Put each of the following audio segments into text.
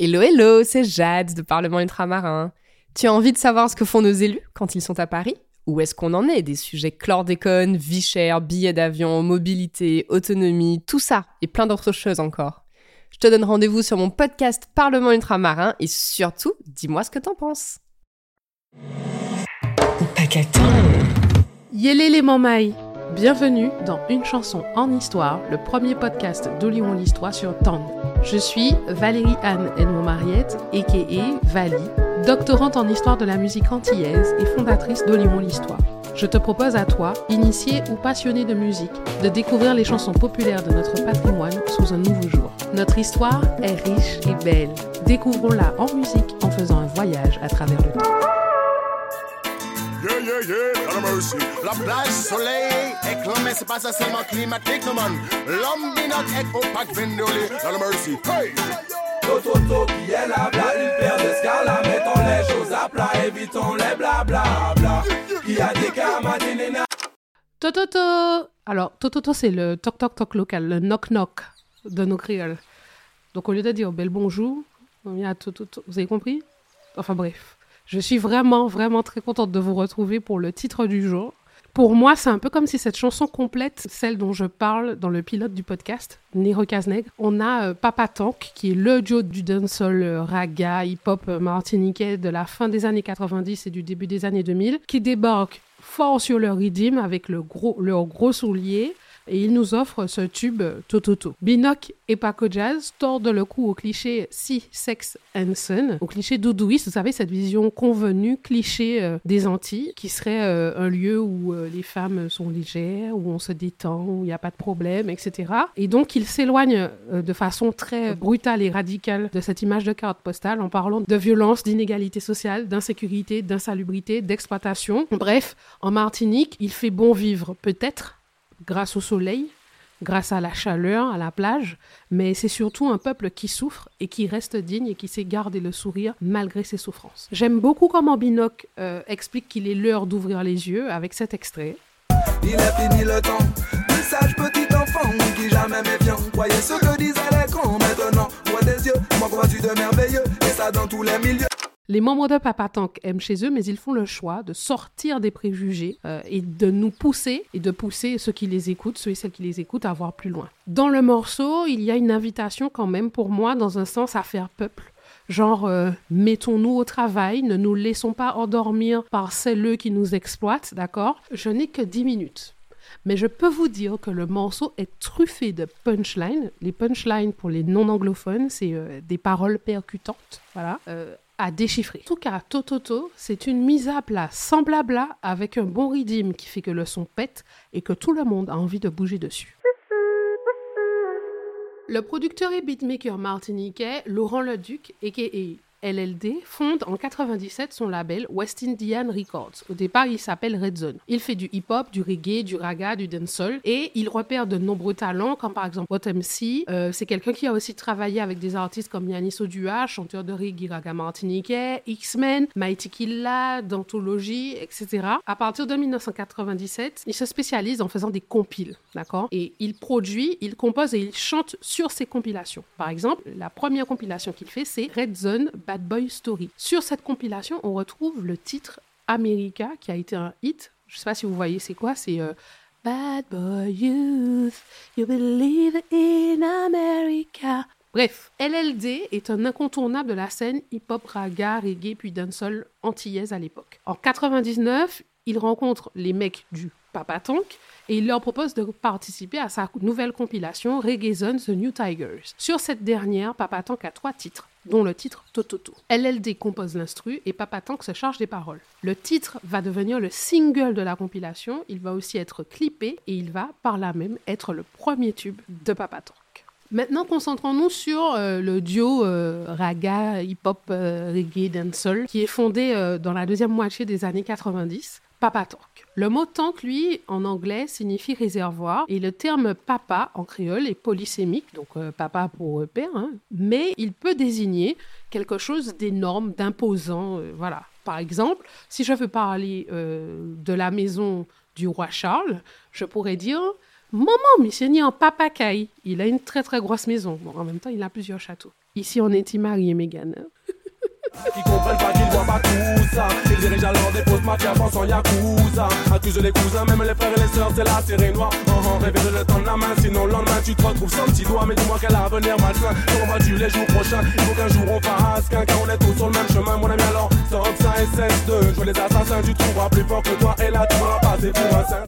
Hello, hello, c'est Jade de Parlement Ultramarin. Tu as envie de savoir ce que font nos élus quand ils sont à Paris? Où est-ce qu'on en est Des sujets chlordécone, vie chère, billets d'avion, mobilité, autonomie, tout ça et plein d'autres choses encore? Je te donne rendez-vous sur mon podcast Parlement Ultramarin et surtout, dis-moi ce que t'en penses. Yélé les mamailles Bienvenue dans Une chanson en histoire, le premier podcast d'Olion l'Histoire sur TAN. Je suis Valérie Anne Edmond Mariette, a.k.a. Vali, doctorante en histoire de la musique antillaise et fondatrice d'Olion l'Histoire. Je te propose à toi, initié ou passionné de musique, de découvrir les chansons populaires de notre patrimoine sous un nouveau jour. Notre histoire est riche et belle. Découvrons-la en musique en faisant un voyage à travers le temps. C'est pas ça seulement climatique, non man. L'homme binoc est opaque, vendolé, la mercy. Hey! Toto qui est là, bla, il perd d'escala, mettons les choses à plat, évitons les blablabla. Qui a des camatines Tototo Alors, Tototo, c'est le toc-toc-toc local, le knock-knock de nos créoles. Donc, au lieu de dire bel bonjour, on y a Tototo. Vous avez compris? Enfin, bref. Je suis vraiment, vraiment très contente de vous retrouver pour le titre du jour. Pour moi, c'est un peu comme si cette chanson complète celle dont je parle dans le pilote du podcast, Nero Kaznegr. On a euh, Papa Tank, qui est le duo du dancehall euh, raga, hip-hop euh, martiniquais de la fin des années 90 et du début des années 2000, qui débarque fort sur leur rythme avec leur gros soulier, et il nous offre ce tube Tototo. Binoc et Paco Jazz tordent le coup au cliché Si, Sex and Sun, au cliché doudouiste, vous savez, cette vision convenue, cliché euh, des Antilles, qui serait euh, un lieu où euh, les femmes sont légères, où on se détend, où il n'y a pas de problème, etc. Et donc, il s'éloigne de façon très brutale et radicale de cette image de carte postale en parlant de violence, d'inégalité sociale, d'insécurité, d'insalubrité, d'exploitation. Bref, en Martinique, il fait bon vivre, peut-être, grâce au soleil, grâce à la chaleur, à la plage, mais c'est surtout un peuple qui souffre et qui reste digne et qui sait garder le sourire malgré ses souffrances. J'aime beaucoup comment Binoc euh, explique qu'il est l'heure d'ouvrir les yeux avec cet extrait. Il est fini le temps petit enfant qui jamais méfiant. Les membres de Papa Tank aiment chez eux, mais ils font le choix de sortir des préjugés euh, et de nous pousser et de pousser ceux qui les écoutent, ceux et celles qui les écoutent à voir plus loin. Dans le morceau, il y a une invitation quand même pour moi, dans un sens, à faire peuple. Genre, euh, mettons-nous au travail, ne nous laissons pas endormir par celles qui nous exploitent, d'accord? Je n'ai que 10 minutes. Mais je peux vous dire que le morceau est truffé de punchlines. Les punchlines, pour les non-anglophones, c'est euh, des paroles percutantes, voilà, à déchiffrer. En tout cas, Tototo, c'est une mise à plat sans blabla avec un bon rythme qui fait que le son pète et que tout le monde a envie de bouger dessus. Le producteur et beatmaker martiniquais Laurent Leduc, a.k.a. LLD fonde en 97 son label West Indian Records. Au départ, il s'appelle Red Zone. Il fait du hip-hop, du reggae, du raga, du dancehall et il repère de nombreux talents comme par exemple Bottom C. Euh, c'est quelqu'un qui a aussi travaillé avec des artistes comme Yanis Odua, chanteur de reggae raga martiniquais, X-Men, Mighty Killa, Dantology, etc. À partir de 1997, il se spécialise en faisant des compiles, d'accord? Et il produit, il compose et il chante sur ces compilations. Par exemple, la première compilation qu'il fait, c'est Red Zone Bad Boy Story. Sur cette compilation, on retrouve le titre America qui a été un hit. Je ne sais pas si vous voyez c'est quoi, c'est euh, Bad Boy Youth, you believe in America. Bref, LLD est un incontournable de la scène hip-hop, raga, reggae puis dancehall antillaise à l'époque. En 99, il rencontre les mecs du Papa Tank et il leur propose de participer à sa nouvelle compilation Reggae Zone The New Tigers. Sur cette dernière, Papa Tank a trois titres dont le titre Tototo. LLD compose l'instru et Papa Tank se charge des paroles. Le titre va devenir le single de la compilation, il va aussi être clippé et il va par là même être le premier tube de Papa Tank. Maintenant, concentrons-nous sur euh, le duo euh, raga, hip-hop, euh, reggae, dancehall, qui est fondé dans la deuxième moitié des années 90. Papa Tank. Le mot tank, lui, en anglais, signifie réservoir et le terme papa en créole est polysémique, donc papa pour père, hein. mais il peut désigner quelque chose d'énorme, d'imposant, voilà. Par exemple, si je veux parler de la maison du roi Charles, je pourrais dire Maman, monsieur ni en papacaille. Il a une très très grosse maison. Bon, en même temps, il a plusieurs châteaux. Ici, on est Marie et Megan. Qui comprennent pas qu'ils voient pas tout ça. Ils dirigent alors des fausses mafias pensant Yakuza. Accusent les cousins, même les frères et les sœurs, c'est la série noire. Oh oh, rêver de le tendre la main, sinon le lendemain tu te retrouves sans petit doigt. Mais dis-moi quel avenir malsain, comment vas-tu les jours prochains? Il faut qu'un jour on fasse qu'un, car on est tous sur le même chemin Mon ami. Alors, stop ça et cesse de jouer les assassins Tu trouveras plus fort que toi. Et là tu vas passer pour un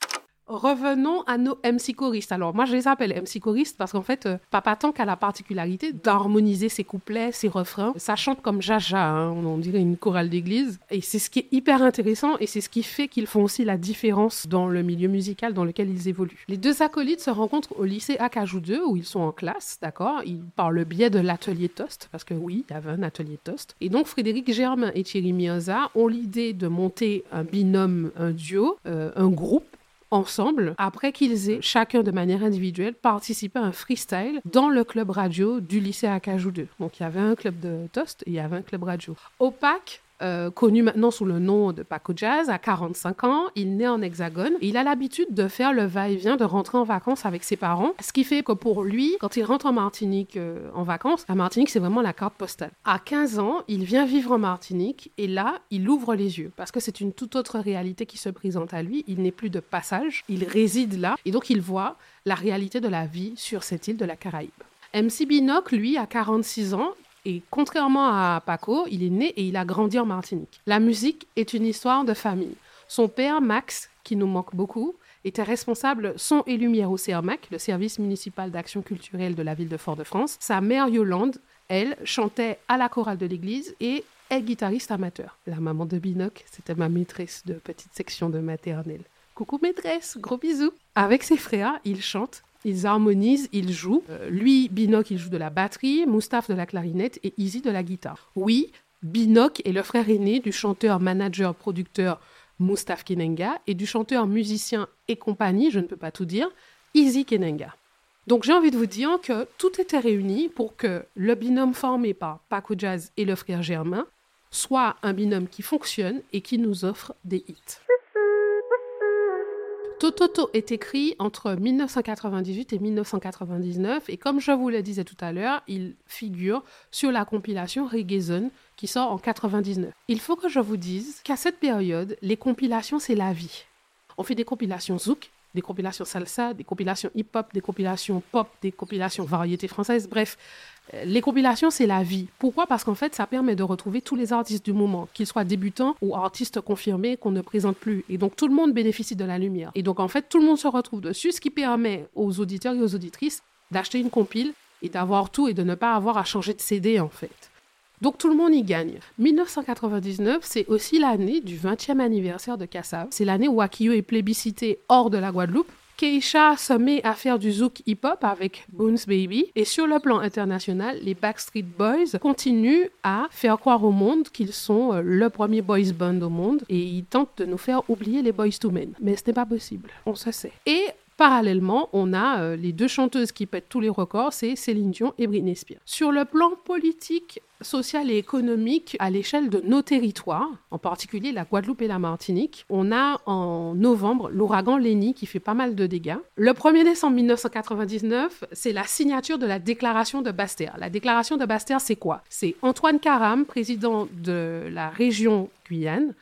Revenons à nos MC choristes. Alors, moi, je les appelle MC choristes parce qu'en fait, euh, Papa Tank a la particularité d'harmoniser ses couplets, ses refrains. Ça chante comme Jaja, hein, on dirait une chorale d'église. Et c'est ce qui est hyper intéressant et c'est ce qui fait qu'ils font aussi la différence dans le milieu musical dans lequel ils évoluent. Les deux acolytes se rencontrent au lycée Acajou 2 où ils sont en classe, d'accord? Ils par le biais de l'atelier Toast, parce que oui, il y avait un atelier Toast. Et donc, Frédéric Germain et Thierry Mioza ont l'idée de monter un binôme, un duo, euh, un groupe ensemble après qu'ils aient chacun de manière individuelle participé à un freestyle dans le club radio du lycée Acajou 2. Donc il y avait un club de toast et il y avait un club radio. Opaque euh, connu maintenant sous le nom de Paco Jazz, à 45 ans. Il naît en Hexagone. il a l'habitude de faire le va-et-vient, de rentrer en vacances avec ses parents. Ce qui fait que pour lui, quand il rentre en Martinique euh, en vacances, la Martinique, c'est vraiment la carte postale. À 15 ans, il vient vivre en Martinique et là, il ouvre les yeux parce que c'est une toute autre réalité qui se présente à lui. Il n'est plus de passage, il réside là et donc il voit la réalité de la vie sur cette île de la Caraïbe. MC Binoc, lui, à 46 ans, et contrairement à Paco, il est né et il a grandi en Martinique. La musique est une histoire de famille. Son père, Max, qui nous manque beaucoup, était responsable son et lumière au CERMAC, le service municipal d'action culturelle de la ville de Fort-de-France. Sa mère, Yolande, elle, chantait à la chorale de l'église et est guitariste amateur. La maman de Binoc, c'était ma maîtresse de petite section de maternelle. Coucou maîtresse, gros bisous. Avec ses frères, il chante ils harmonisent, ils jouent. Euh, lui, Binoc, il joue de la batterie, Moustaphe de la clarinette et Easy de la guitare. Oui, Binoc est le frère aîné du chanteur, manager, producteur Moustaphe Kenenga et du chanteur, musicien et compagnie, je ne peux pas tout dire, Easy Kenenga. Donc j'ai envie de vous dire que tout était réuni pour que le binôme formé par Paco Jazz et le frère Germain soit un binôme qui fonctionne et qui nous offre des hits. Tototo est écrit entre 1998 et 1999 et comme je vous le disais tout à l'heure, il figure sur la compilation Reggae qui sort en 99. Il faut que je vous dise qu'à cette période, les compilations c'est la vie. On fait des compilations zouk, des compilations salsa, des compilations hip-hop, des compilations pop, des compilations variétés françaises, bref, les compilations, c'est la vie. Pourquoi? Parce qu'en fait, ça permet de retrouver tous les artistes du moment, qu'ils soient débutants ou artistes confirmés qu'on ne présente plus. Et donc, tout le monde bénéficie de la lumière. Et donc, en fait, tout le monde se retrouve dessus, ce qui permet aux auditeurs et aux auditrices d'acheter une compile et d'avoir tout et de ne pas avoir à changer de CD, en fait. Donc tout le monde y gagne. 1999, c'est aussi l'année du 20e anniversaire de Kassav. C'est l'année où Akio est plébiscité hors de la Guadeloupe Keisha se met à faire du zouk hip-hop avec Boons Baby. Et sur le plan international, les Backstreet Boys continuent à faire croire au monde qu'ils sont euh, le premier boys band au monde. Et ils tentent de nous faire oublier les Boys to Men. Mais ce n'est pas possible, on se sait. Et Parallèlement, on a euh, les deux chanteuses qui pètent tous les records, c'est Céline Dion et Britney Spears. Sur le plan politique, social et économique à l'échelle de nos territoires, en particulier la Guadeloupe et la Martinique, on a en novembre l'ouragan Lenny qui fait pas mal de dégâts. Le 1er décembre 1999, c'est la signature de la déclaration de Bastère. La déclaration de Bastère, c'est quoi? C'est Antoine Caram, président de la région Guyane,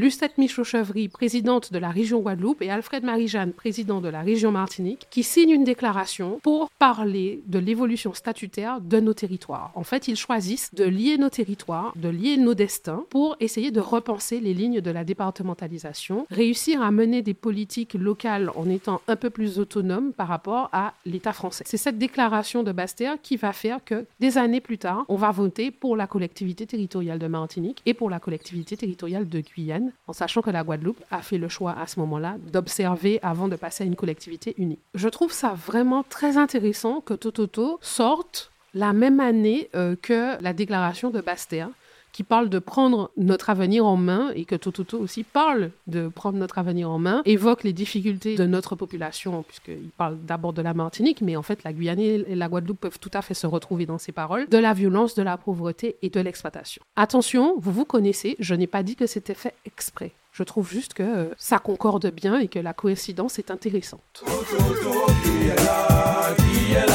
Lucette Michaud-Chevry, présidente de la région Guadeloupe, et Alfred Marie-Jeanne, président de la région Martinique, qui signent une déclaration pour parler de l'évolution statutaire de nos territoires. En fait, ils choisissent de lier nos territoires, de lier nos destins pour essayer de repenser les lignes de la départementalisation, réussir à mener des politiques locales en étant un peu plus autonomes par rapport à l'État français. C'est cette déclaration de Bastère qui va faire que des années plus tard, on va voter pour la collectivité territoriale de Martinique et pour la collectivité territoriale de Guyane en sachant que la Guadeloupe a fait le choix à ce moment-là d'observer avant de passer à une collectivité unie. Je trouve ça vraiment très intéressant que Tototo sorte la même année euh, que la déclaration de Bastère, qui parle de prendre notre avenir en main et que Tototo aussi parle de prendre notre avenir en main, évoque les difficultés de notre population, puisqu'il parle d'abord de la Martinique, mais en fait la Guyane et la Guadeloupe peuvent tout à fait se retrouver dans ces paroles, de la violence, de la pauvreté et de l'exploitation. Attention, vous vous connaissez, je n'ai pas dit que c'était fait exprès. Je trouve juste que euh, ça concorde bien et que la coïncidence est intéressante. Tototo, qui est là, qui est là.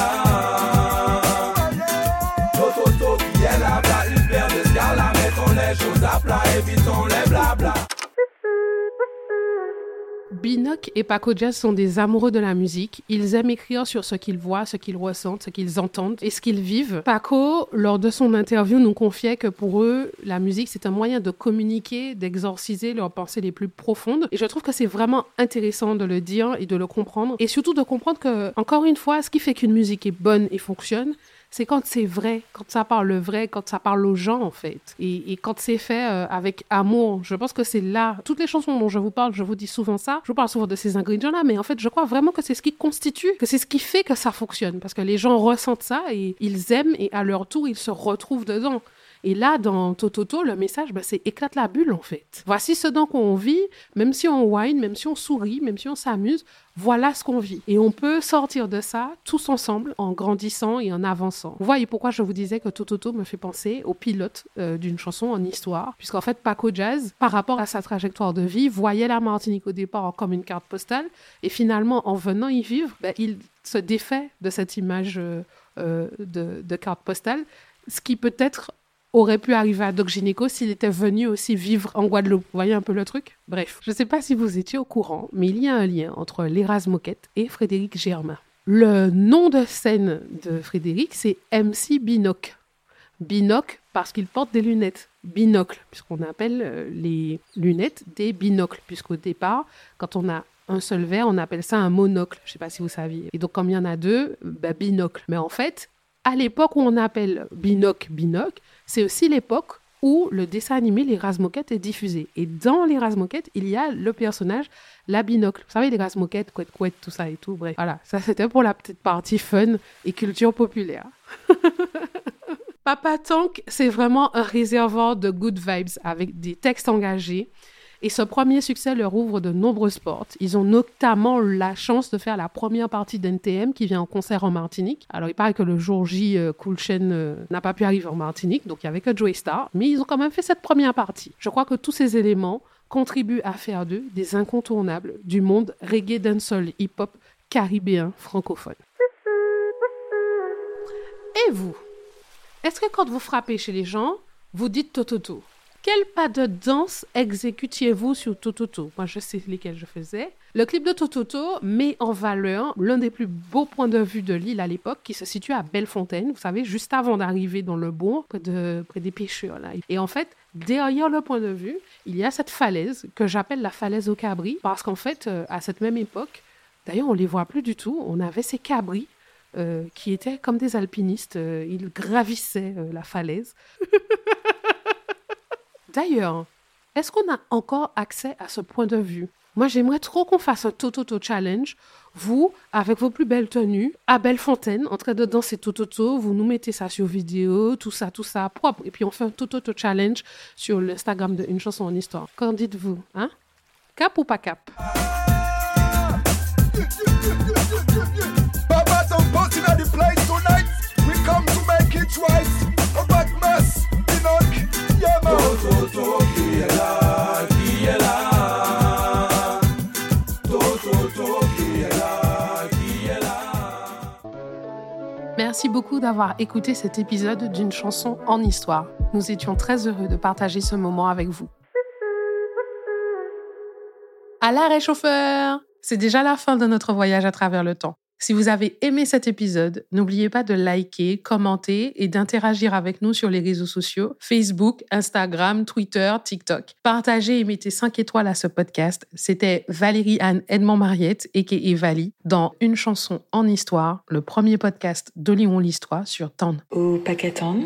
Binoc et Paco Jazz sont des amoureux de la musique. Ils aiment écrire sur ce qu'ils voient, ce qu'ils ressentent, ce qu'ils entendent et ce qu'ils vivent. Paco, lors de son interview, nous confiait que pour eux, la musique, c'est un moyen de communiquer, d'exorciser leurs pensées les plus profondes. Et je trouve que c'est vraiment intéressant de le dire et de le comprendre. Et surtout de comprendre que, encore une fois, ce qui fait qu'une musique est bonne et fonctionne, c'est quand c'est vrai, quand ça parle vrai, quand ça parle aux gens, en fait. Et, quand c'est fait euh, avec amour, je pense que c'est là. Toutes les chansons dont je vous parle, je vous dis souvent ça. Je vous parle souvent de ces ingrédients-là, mais en fait, je crois vraiment que c'est ce qui constitue, que c'est ce qui fait que ça fonctionne. Parce que les gens ressentent ça et ils aiment et à leur tour, ils se retrouvent dedans. Et là, dans Tototo, le message, bah, c'est éclate la bulle, en fait. Voici ce dont on vit, même si on whine, même si on sourit, même si on s'amuse, voilà ce qu'on vit. Et on peut sortir de ça tous ensemble en grandissant et en avançant. Vous voyez pourquoi je vous disais que Tototo me fait penser au pilote euh, d'une chanson en histoire, puisqu'en fait, Paco Jazz, par rapport à sa trajectoire de vie, voyait la Martinique au départ comme une carte postale, et finalement, en venant y vivre, bah, il se défait de cette image euh, euh, de, de carte postale, ce qui peut-être aurait pu arriver à Doc Gynéco s'il était venu aussi vivre en Guadeloupe. Vous voyez un peu le truc? Bref, je ne sais pas si vous étiez au courant, mais il y a un lien entre l'Erasme Moquette et Frédéric Germain. Le nom de scène de Frédéric, c'est MC Binoc. Binoc parce qu'il porte des lunettes. Binocle, puisqu'on appelle euh, les lunettes des binocles, puisqu'au départ, quand on a un seul verre, on appelle ça un monocle. Je ne sais pas si vous saviez. Et donc, comme il y en a deux, bah, binocle. Mais en fait, à l'époque où on appelle binoc binoc, c'est aussi l'époque où le dessin animé Les Razmoquettes est diffusé. Et dans Les Razmoquettes, il y a le personnage, la binocle. Vous savez, les Razmoquettes, couette, couette, tout ça et tout. Bref, voilà, ça c'était pour la petite partie fun et culture populaire. Papa Tank, c'est vraiment un réservoir de good vibes avec des textes engagés, et ce premier succès leur ouvre de nombreuses portes. Ils ont notamment la chance de faire la première partie d'NTM qui vient en concert en Martinique. Alors il paraît que le jour J, euh, Cool Chain euh, n'a pas pu arriver en Martinique, donc il n'y avait que Joey Star, mais ils ont quand même fait cette première partie. Je crois que tous ces éléments contribuent à faire d'eux des incontournables du monde reggae, dancehall, hip-hop caribéen francophone. Et vous? Est-ce que quand vous frappez chez les gens, vous dites tototo? Quel pas de danse exécutiez-vous sur Tototo Moi, je sais lesquels je faisais. Le clip de Tototo met en valeur l'un des plus beaux points de vue de l'île à l'époque, qui se situe à Bellefontaine, vous savez, juste avant d'arriver dans le bourg, près, de, près des pêcheurs. Et en fait, derrière le point de vue, il y a cette falaise que j'appelle la falaise au cabri, parce qu'en fait, euh, à cette même époque, d'ailleurs, on les voit plus du tout, on avait ces cabris euh, qui étaient comme des alpinistes, euh, ils gravissaient la falaise. D'ailleurs, est-ce qu'on a encore accès à ce point de vue? Moi, j'aimerais trop qu'on fasse un Tototo Challenge. Vous, avec vos plus belles tenues, à Bellefontaine, en train de danser Tototo, vous nous mettez ça sur vidéo, tout ça, tout ça, propre. Et puis on fait un Tototo Challenge sur l'Instagram de Une chanson en histoire. Qu'en dites-vous hein? Cap ou pas cap? D'avoir écouté cet épisode d'une chanson en histoire. Nous étions très heureux de partager ce moment avec vous. À l'arrêt chauffeur C'est déjà la fin de notre voyage à travers le temps. Si vous avez aimé cet épisode, n'oubliez pas de liker, commenter et d'interagir avec nous sur les réseaux sociaux, Facebook, Instagram, Twitter, TikTok. Partagez et mettez 5 étoiles à ce podcast. C'était Valérie Anne Edmond Mariette, et Vali, dans Une chanson en histoire, le premier podcast d'Olion l'Histoire sur TAN. Au TAN.